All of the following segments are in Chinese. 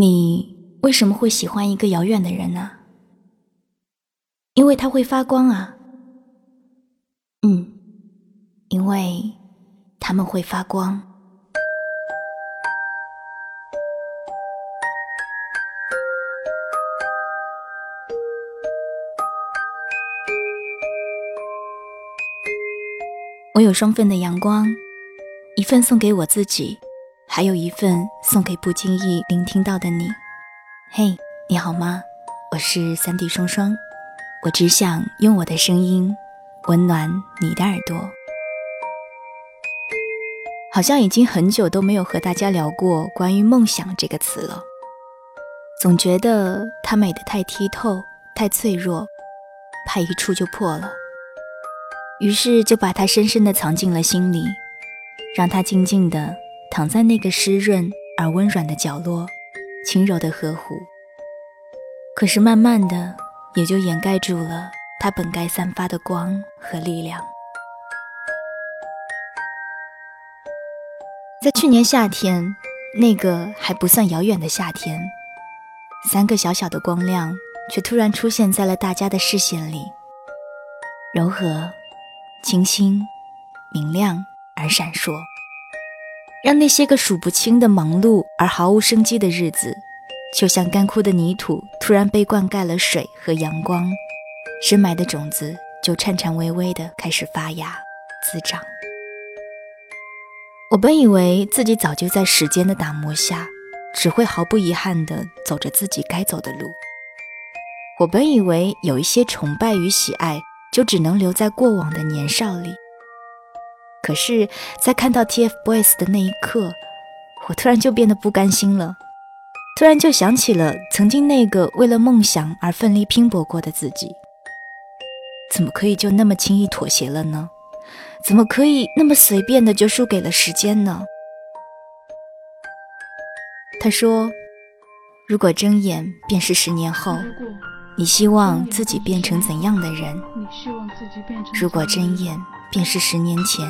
你为什么会喜欢一个遥远的人呢？因为他会发光啊。嗯，因为他们会发光。我有双份的阳光，一份送给我自己，还有一份送给不经意聆听到的你。嘿，你好吗？我是三 D 双双，我只想用我的声音温暖你的耳朵。好像已经很久都没有和大家聊过关于梦想这个词了，总觉得它美得太剔透、太脆弱，怕一触就破了。于是就把它深深地藏进了心里，让它静静地躺在那个湿润而温软的角落，轻柔的呵护。可是慢慢的，也就掩盖住了它本该散发的光和力量。在去年夏天，那个还不算遥远的夏天，三个小小的光亮却突然出现在了大家的视线里，柔和。清新、明亮而闪烁，让那些个数不清的忙碌而毫无生机的日子，就像干枯的泥土突然被灌溉了水和阳光，深埋的种子就颤颤巍巍地开始发芽滋长。我本以为自己早就在时间的打磨下，只会毫不遗憾地走着自己该走的路。我本以为有一些崇拜与喜爱。就只能留在过往的年少里。可是，在看到 TFBOYS 的那一刻，我突然就变得不甘心了，突然就想起了曾经那个为了梦想而奋力拼搏过的自己，怎么可以就那么轻易妥协了呢？怎么可以那么随便的就输给了时间呢？他说：“如果睁眼便是十年后。”你希望自己变成怎样的人？如果睁眼便是十年前，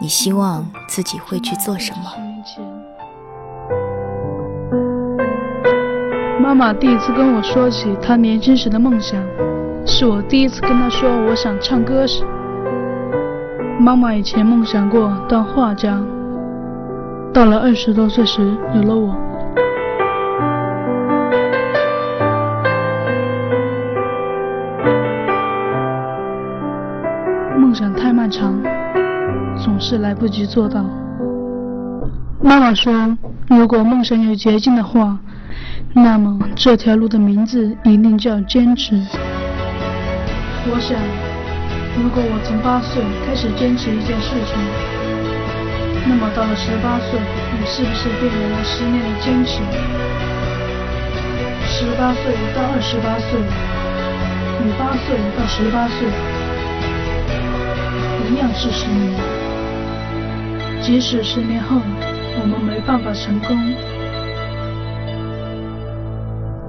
你希望自己会去做什么？妈妈第一次跟我说起她年轻时的梦想，是我第一次跟她说我想唱歌时。妈妈以前梦想过当画家，到了二十多岁时有了我。梦想太漫长，总是来不及做到。妈妈说，如果梦想有捷径的话，那么这条路的名字一定叫坚持。我想，如果我从八岁开始坚持一件事情，那么到了十八岁，你是不是便有了十年的坚持？十八岁到二十八岁，你八岁到十八岁。一样是十年，即使十年后我们没办法成功，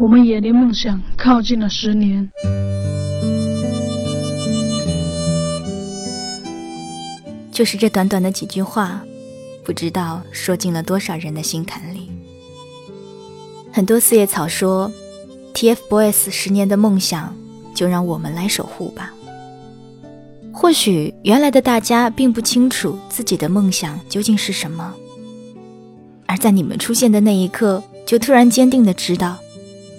我们也离梦想靠近了十年。就是这短短的几句话，不知道说进了多少人的心坎里。很多四叶草说：“TFBOYS 十年的梦想，就让我们来守护吧。”或许原来的大家并不清楚自己的梦想究竟是什么，而在你们出现的那一刻，就突然坚定的知道，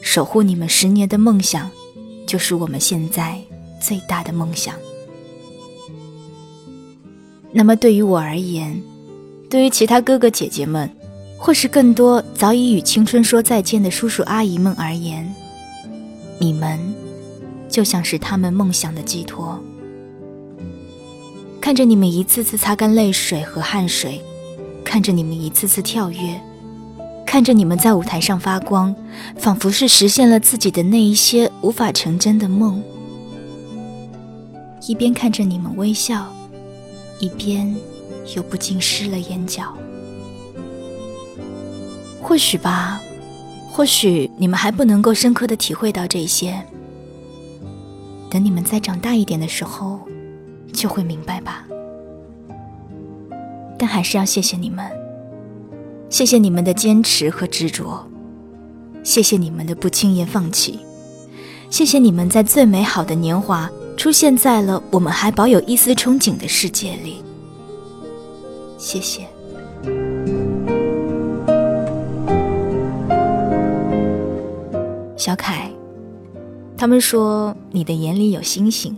守护你们十年的梦想，就是我们现在最大的梦想。那么对于我而言，对于其他哥哥姐姐们，或是更多早已与青春说再见的叔叔阿姨们而言，你们就像是他们梦想的寄托。看着你们一次次擦干泪水和汗水，看着你们一次次跳跃，看着你们在舞台上发光，仿佛是实现了自己的那一些无法成真的梦。一边看着你们微笑，一边又不禁湿了眼角。或许吧，或许你们还不能够深刻的体会到这些。等你们再长大一点的时候。就会明白吧，但还是要谢谢你们，谢谢你们的坚持和执着，谢谢你们的不轻言放弃，谢谢你们在最美好的年华出现在了我们还保有一丝憧憬的世界里。谢谢，小凯。他们说你的眼里有星星。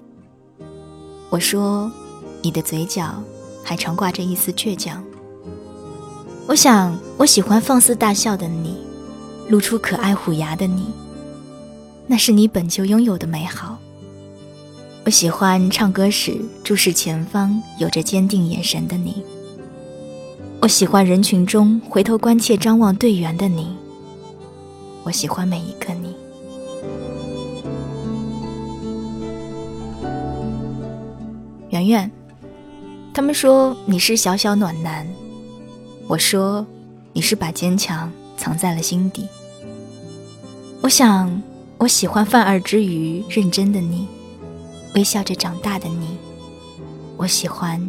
我说，你的嘴角还常挂着一丝倔强。我想，我喜欢放肆大笑的你，露出可爱虎牙的你，那是你本就拥有的美好。我喜欢唱歌时注视前方、有着坚定眼神的你。我喜欢人群中回头关切张望队员的你。我喜欢每一个圆圆，他们说你是小小暖男，我说你是把坚强藏在了心底。我想，我喜欢犯二之余认真的你，微笑着长大的你。我喜欢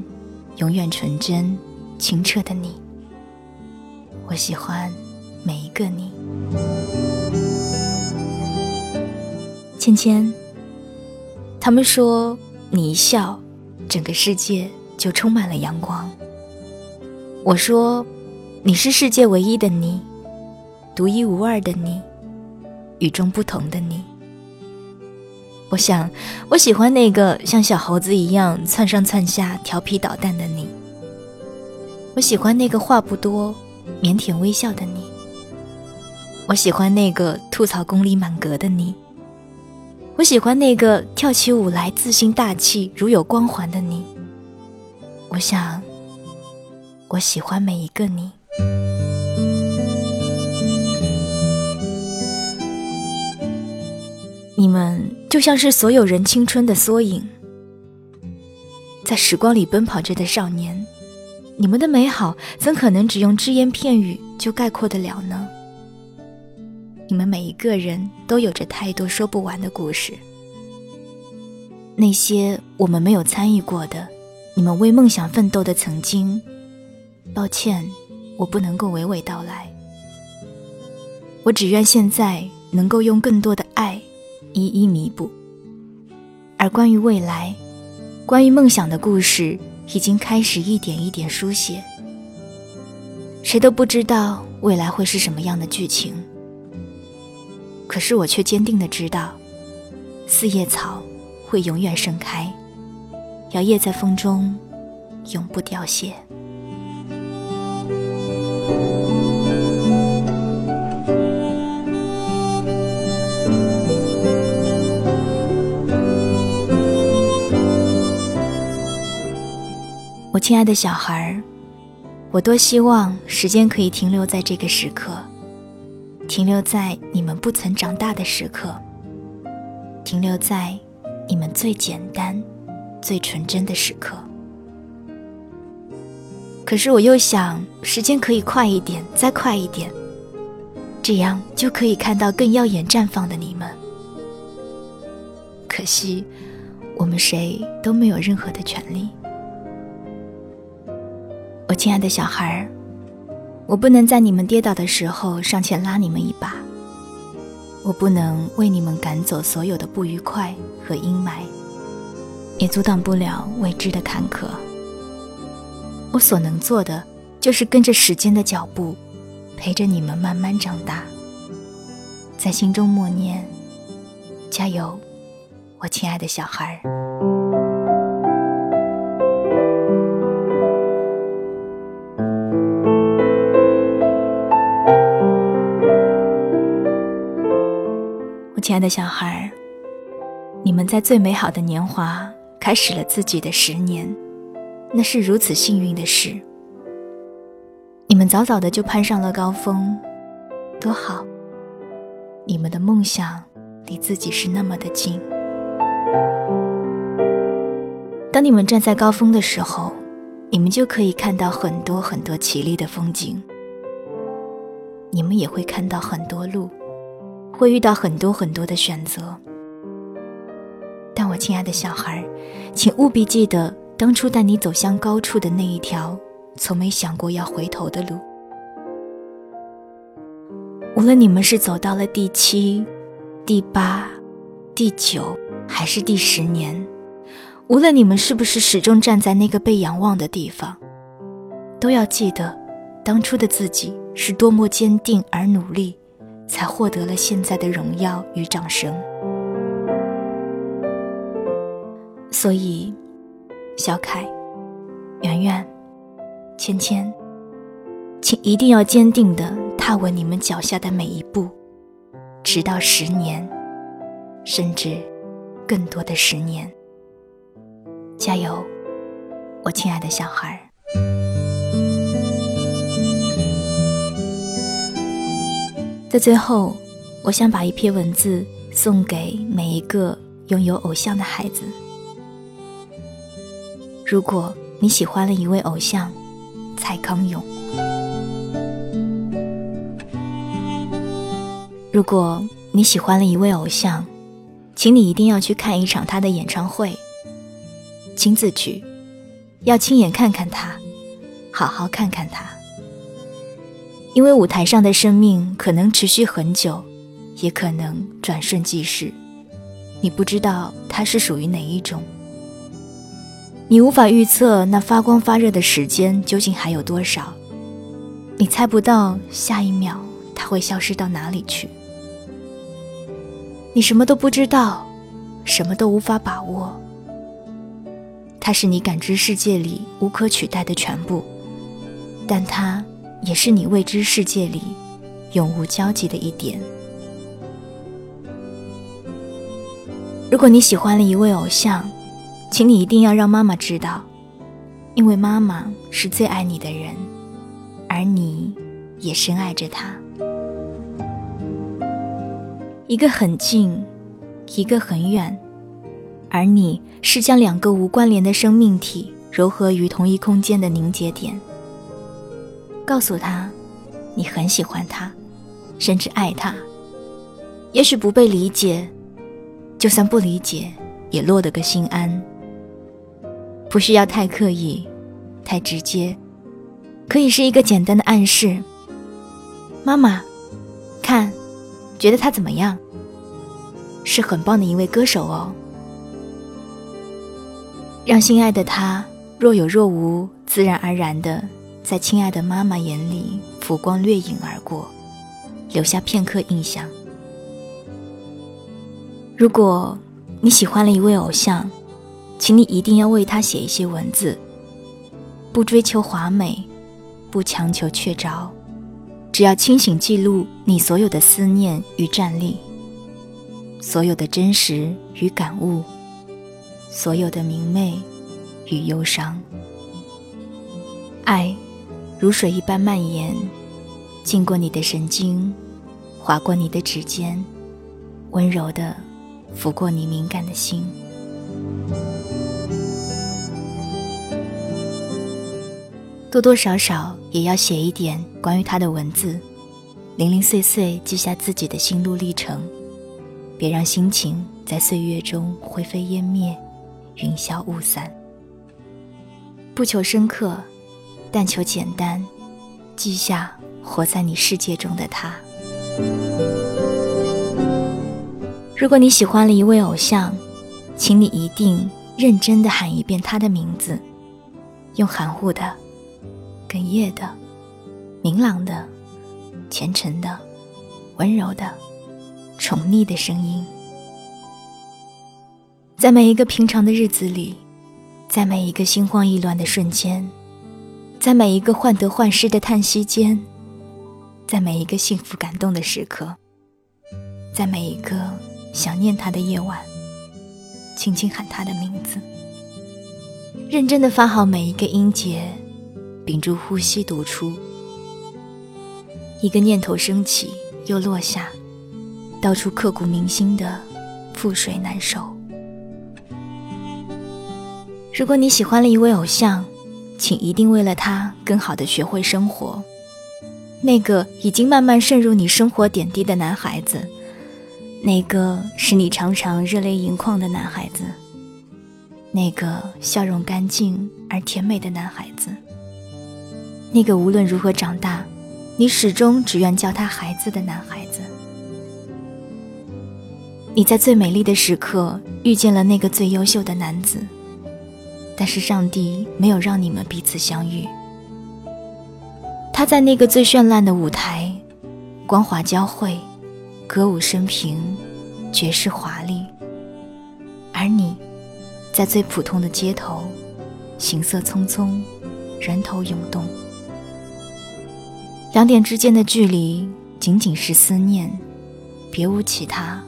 永远纯真清澈的你。我喜欢每一个你。芊芊，他们说你一笑。整个世界就充满了阳光。我说，你是世界唯一的你，独一无二的你，与众不同的你。我想，我喜欢那个像小猴子一样窜上窜下、调皮捣蛋的你。我喜欢那个话不多、腼腆微笑的你。我喜欢那个吐槽功力满格的你。我喜欢那个跳起舞来自信大气、如有光环的你。我想，我喜欢每一个你。你们就像是所有人青春的缩影，在时光里奔跑着的少年。你们的美好怎可能只用只言片语就概括得了呢？你们每一个人都有着太多说不完的故事，那些我们没有参与过的，你们为梦想奋斗的曾经，抱歉，我不能够娓娓道来。我只愿现在能够用更多的爱一一弥补。而关于未来，关于梦想的故事，已经开始一点一点书写。谁都不知道未来会是什么样的剧情。可是我却坚定的知道，四叶草会永远盛开，摇曳在风中，永不凋谢。我亲爱的小孩儿，我多希望时间可以停留在这个时刻。停留在你们不曾长大的时刻，停留在你们最简单、最纯真的时刻。可是我又想，时间可以快一点，再快一点，这样就可以看到更耀眼绽放的你们。可惜，我们谁都没有任何的权利。我亲爱的小孩儿。我不能在你们跌倒的时候上前拉你们一把，我不能为你们赶走所有的不愉快和阴霾，也阻挡不了未知的坎坷。我所能做的，就是跟着时间的脚步，陪着你们慢慢长大，在心中默念：加油，我亲爱的小孩儿。亲爱的小孩，你们在最美好的年华开始了自己的十年，那是如此幸运的事。你们早早的就攀上了高峰，多好！你们的梦想离自己是那么的近。当你们站在高峰的时候，你们就可以看到很多很多绮丽的风景，你们也会看到很多路。会遇到很多很多的选择，但我亲爱的小孩，请务必记得当初带你走向高处的那一条从没想过要回头的路。无论你们是走到了第七、第八、第九，还是第十年，无论你们是不是始终站在那个被仰望的地方，都要记得，当初的自己是多么坚定而努力，才获得了现在的荣耀与掌声。所以，小凯、圆圆、芊芊，请一定要坚定的。踏稳你们脚下的每一步，直到十年，甚至更多的十年。加油，我亲爱的小孩。在最后，我想把一篇文字送给每一个拥有偶像的孩子。如果你喜欢了一位偶像，蔡康永。如果你喜欢了一位偶像，请你一定要去看一场他的演唱会，亲自去，要亲眼看看他，好好看看他。因为舞台上的生命可能持续很久，也可能转瞬即逝，你不知道它是属于哪一种，你无法预测那发光发热的时间究竟还有多少，你猜不到下一秒它会消失到哪里去。你什么都不知道，什么都无法把握。它是你感知世界里无可取代的全部，但它也是你未知世界里永无交集的一点。如果你喜欢了一位偶像，请你一定要让妈妈知道，因为妈妈是最爱你的人，而你也深爱着他。一个很近，一个很远，而你是将两个无关联的生命体糅合于同一空间的凝结点。告诉他，你很喜欢他，甚至爱他。也许不被理解，就算不理解，也落得个心安。不需要太刻意，太直接，可以是一个简单的暗示。妈妈，看。觉得他怎么样？是很棒的一位歌手哦。让心爱的他若有若无、自然而然的在亲爱的妈妈眼里浮光掠影而过，留下片刻印象。如果你喜欢了一位偶像，请你一定要为他写一些文字，不追求华美，不强求确凿。只要清醒记录你所有的思念与站立，所有的真实与感悟，所有的明媚与忧伤。爱如水一般蔓延，经过你的神经，划过你的指尖，温柔的拂过你敏感的心。多多少少也要写一点关于他的文字，零零碎碎记下自己的心路历程，别让心情在岁月中灰飞烟灭，云消雾散。不求深刻，但求简单，记下活在你世界中的他。如果你喜欢了一位偶像，请你一定认真的喊一遍他的名字，用含糊的。哽咽的、明朗的、虔诚的、温柔的、宠溺的声音，在每一个平常的日子里，在每一个心慌意乱的瞬间，在每一个患得患失的叹息间，在每一个幸福感动的时刻，在每一个想念他的夜晚，轻轻喊他的名字，认真的发好每一个音节。屏住呼吸读出，一个念头升起又落下，道出刻骨铭心的覆水难收。如果你喜欢了一位偶像，请一定为了他更好的学会生活。那个已经慢慢渗入你生活点滴的男孩子，那个使你常常热泪盈眶的男孩子，那个笑容干净而甜美的男孩子。那个无论如何长大，你始终只愿叫他孩子的男孩子。你在最美丽的时刻遇见了那个最优秀的男子，但是上帝没有让你们彼此相遇。他在那个最绚烂的舞台，光华交汇，歌舞升平，绝世华丽；而你，在最普通的街头，行色匆匆，人头涌动。两点之间的距离，仅仅是思念，别无其他。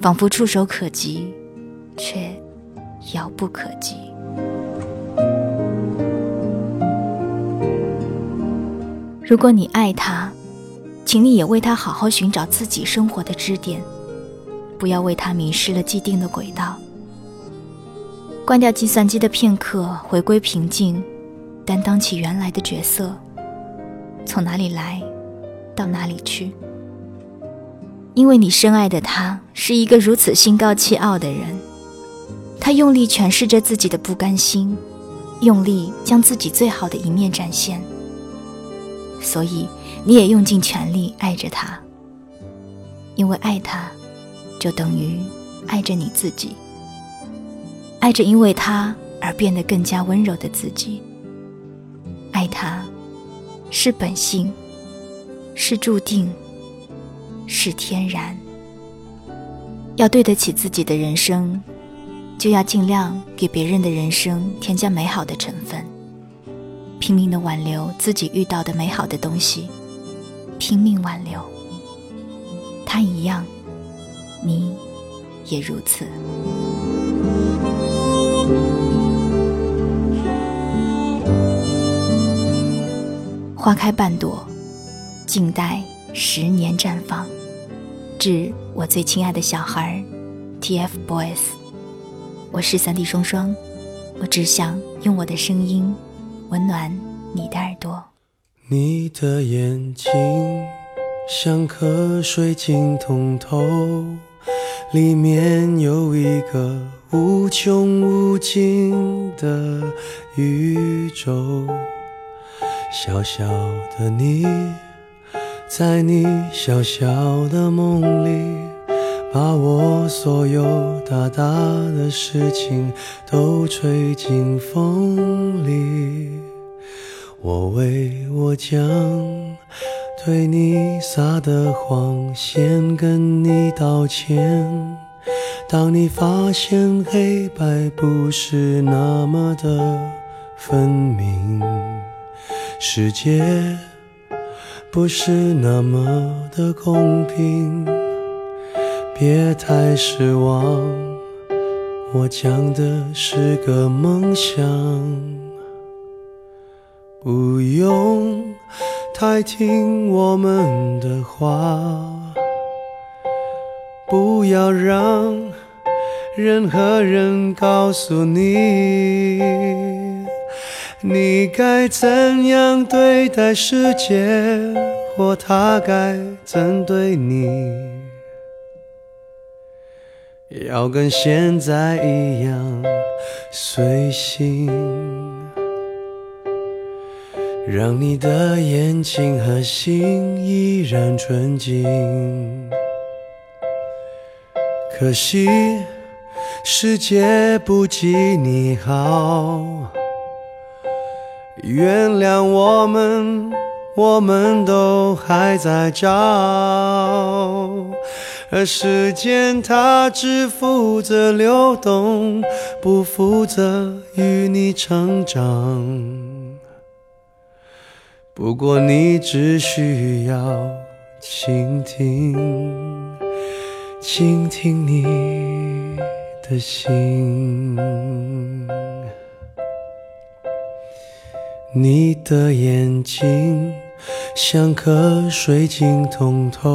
仿佛触手可及，却遥不可及。如果你爱他，请你也为他好好寻找自己生活的支点，不要为他迷失了既定的轨道。关掉计算机的片刻，回归平静，担当起原来的角色。从哪里来，到哪里去？因为你深爱的他是一个如此心高气傲的人，他用力诠释着自己的不甘心，用力将自己最好的一面展现。所以你也用尽全力爱着他，因为爱他，就等于爱着你自己，爱着因为他而变得更加温柔的自己。爱他，是本性，是注定。是天然。要对得起自己的人生，就要尽量给别人的人生添加美好的成分，拼命的挽留自己遇到的美好的东西，拼命挽留。他一样，你也如此。花开半朵，静待十年绽放。致我最亲爱的小孩，TFBOYS，我是三弟双双，我只想用我的声音温暖你的耳朵。你的眼睛像颗水晶通透，里面有一个无穷无尽的宇宙，小小的你。在你小小的梦里，把我所有大大的事情都吹进风里。我为我将对你撒的谎先跟你道歉。当你发现黑白不是那么的分明，世界。不是那么的公平，别太失望。我讲的是个梦想，不用太听我们的话，不要让任何人告诉你。你该怎样对待世界，或他该怎对你？要跟现在一样随性，让你的眼睛和心依然纯净。可惜世界不及你好。原谅我们，我们都还在找，而时间它只负责流动，不负责与你成长。不过你只需要倾听，倾听你的心。你的眼睛像颗水晶通透，